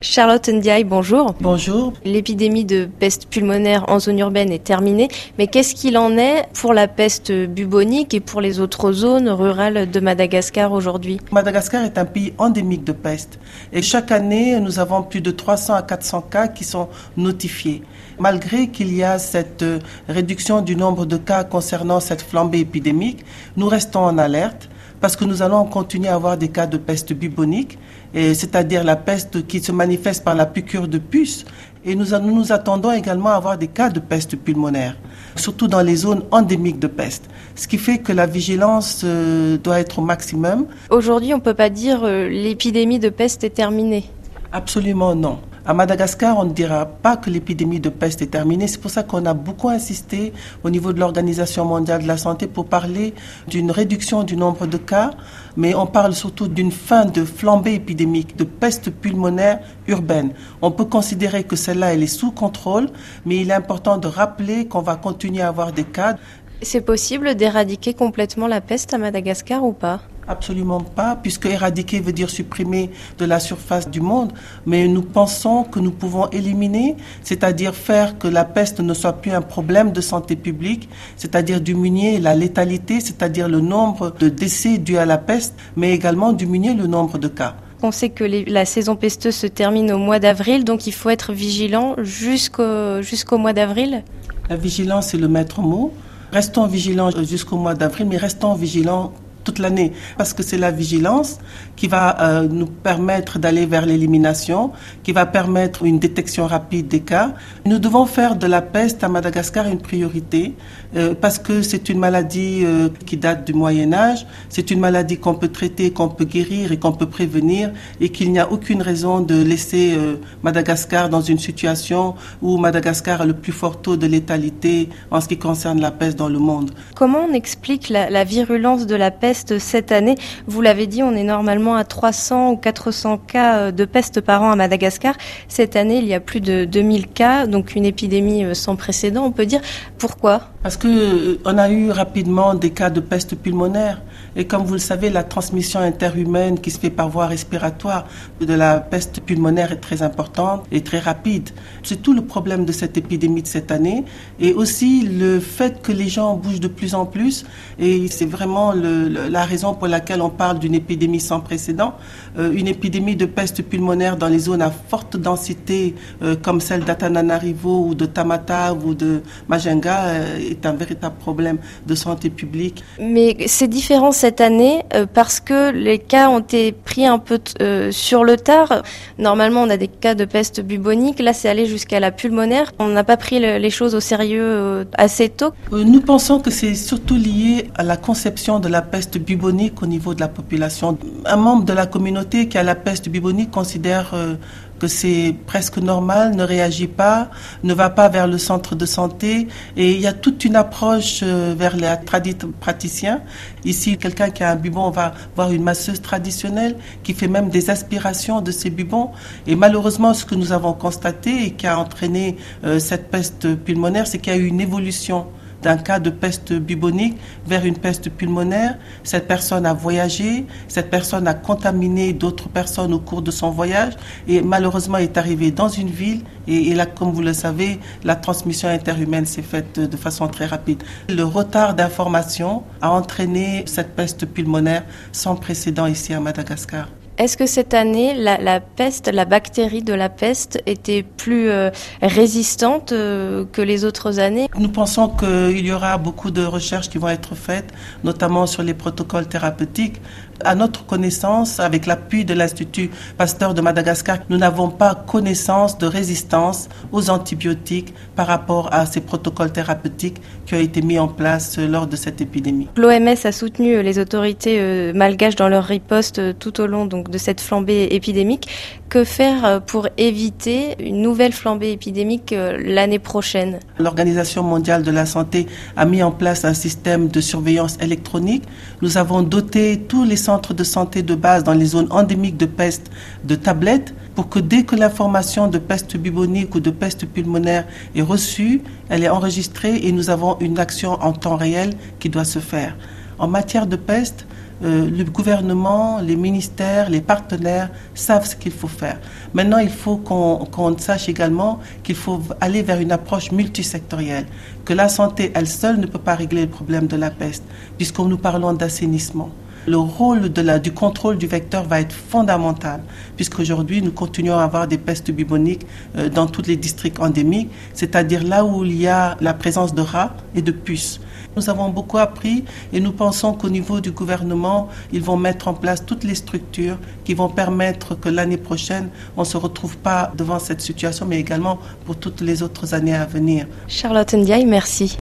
Charlotte Ndiaye, bonjour. Bonjour. L'épidémie de peste pulmonaire en zone urbaine est terminée, mais qu'est-ce qu'il en est pour la peste bubonique et pour les autres zones rurales de Madagascar aujourd'hui? Madagascar est un pays endémique de peste et chaque année, nous avons plus de 300 à 400 cas qui sont notifiés. Malgré qu'il y a cette euh, réduction du nombre de cas concernant cette flambée épidémique, nous restons en alerte parce que nous allons continuer à avoir des cas de peste bubonique, c'est-à-dire la peste qui se manifeste par la piqûre de puce. Et nous nous attendons également à avoir des cas de peste pulmonaire, surtout dans les zones endémiques de peste. Ce qui fait que la vigilance euh, doit être au maximum. Aujourd'hui, on ne peut pas dire euh, l'épidémie de peste est terminée. Absolument non. À Madagascar, on ne dira pas que l'épidémie de peste est terminée. C'est pour ça qu'on a beaucoup insisté au niveau de l'Organisation mondiale de la santé pour parler d'une réduction du nombre de cas, mais on parle surtout d'une fin de flambée épidémique de peste pulmonaire urbaine. On peut considérer que celle-là, elle est sous contrôle, mais il est important de rappeler qu'on va continuer à avoir des cas. C'est possible d'éradiquer complètement la peste à Madagascar ou pas? Absolument pas, puisque éradiquer veut dire supprimer de la surface du monde, mais nous pensons que nous pouvons éliminer, c'est-à-dire faire que la peste ne soit plus un problème de santé publique, c'est-à-dire diminuer la létalité, c'est-à-dire le nombre de décès dus à la peste, mais également diminuer le nombre de cas. On sait que la saison pesteuse se termine au mois d'avril, donc il faut être vigilant jusqu'au jusqu'au mois d'avril. La vigilance est le maître mot. Restons vigilants jusqu'au mois d'avril, mais restons vigilants toute l'année, parce que c'est la vigilance qui va euh, nous permettre d'aller vers l'élimination, qui va permettre une détection rapide des cas. Nous devons faire de la peste à Madagascar une priorité, euh, parce que c'est une maladie euh, qui date du Moyen Âge, c'est une maladie qu'on peut traiter, qu'on peut guérir et qu'on peut prévenir, et qu'il n'y a aucune raison de laisser Madagascar dans une situation où Madagascar a le plus fort taux de létalité en ce qui concerne la peste dans le monde. Comment on explique la, la virulence de la peste cette année. Vous l'avez dit, on est normalement à 300 ou 400 cas euh, de peste par an à Madagascar. Cette année, il y a plus de 2000 cas, donc une épidémie euh, sans précédent, on peut dire. Pourquoi? Parce que euh, on a eu rapidement des cas de peste pulmonaire. Et comme vous le savez, la transmission interhumaine qui se fait par voie respiratoire de la peste pulmonaire est très importante et très rapide. C'est tout le problème de cette épidémie de cette année. Et aussi le fait que les gens bougent de plus en plus. Et c'est vraiment la raison pour laquelle on parle d'une épidémie sans précédent. Euh, une épidémie de peste pulmonaire dans les zones à forte densité, euh, comme celle d'Atananarivo ou de Tamata ou de Majenga, euh, est un véritable problème de santé publique. Mais c'est différent cette année parce que les cas ont été pris un peu sur le tard. Normalement, on a des cas de peste bubonique. Là, c'est allé jusqu'à la pulmonaire. On n'a pas pris les choses au sérieux assez tôt. nous pensons que c'est surtout lié à la conception de la peste bubonique au niveau de la population. Un membre de la communauté qui a la peste bubonique considère euh, que c'est presque normal, ne réagit pas, ne va pas vers le centre de santé. Et il y a toute une approche euh, vers les praticiens. Ici, quelqu'un qui a un bubon va voir une masseuse traditionnelle qui fait même des aspirations de ces bubons. Et malheureusement, ce que nous avons constaté et qui a entraîné euh, cette peste pulmonaire, c'est qu'il y a eu une évolution d'un cas de peste bubonique vers une peste pulmonaire. Cette personne a voyagé, cette personne a contaminé d'autres personnes au cours de son voyage et malheureusement est arrivée dans une ville et, là, comme vous le savez, la transmission interhumaine s'est faite de façon très rapide. Le retard d'information a entraîné cette peste pulmonaire sans précédent ici à Madagascar. Est-ce que cette année, la, peste, la bactérie de la peste était plus euh, résistante euh, que les autres années? Nous pensons qu'il y aura beaucoup de recherches qui vont être faites, notamment sur les protocoles thérapeutiques. À notre connaissance, avec l'appui de l'Institut Pasteur de Madagascar, nous n'avons pas connaissance de résistance aux antibiotiques par rapport à ces protocoles thérapeutiques qui ont été mis en place lors de cette épidémie. L'OMS a soutenu les autorités euh, malgaches dans leur riposte tout au long donc de cette flambée épidémique. Que faire euh, pour éviter une nouvelle flambée épidémique euh, l'année prochaine? L'Organisation mondiale de la santé a mis en place un système de surveillance électronique. Nous avons doté tous les centres de santé de base dans les zones endémiques de peste de tablettes pour que dès que l'information de peste bubonique ou de peste pulmonaire est reçue, elle est enregistrée et nous avons une action en temps réel qui doit se faire. En matière de peste, euh, le gouvernement, les ministères, les partenaires savent ce qu'il faut faire. Maintenant, il faut qu'on sache également qu'il faut aller vers une approche multisectorielle, que la santé, elle seule, ne peut pas régler le problème de la peste, puisque nous parlons d'assainissement le rôle du contrôle du vecteur va être fondamental, puisqu'aujourd'hui, nous continuons à avoir des pestes buboniques euh, dans tous les districts endémiques, c'est-à-dire là où il y a la présence de rats et de puces. Nous avons beaucoup appris et nous pensons qu'au niveau du gouvernement, ils vont mettre en place toutes les structures qui vont permettre que l'année prochaine, on ne se retrouve pas devant cette situation, mais également pour toutes les autres années à venir. Charlotte Ndiaye, merci.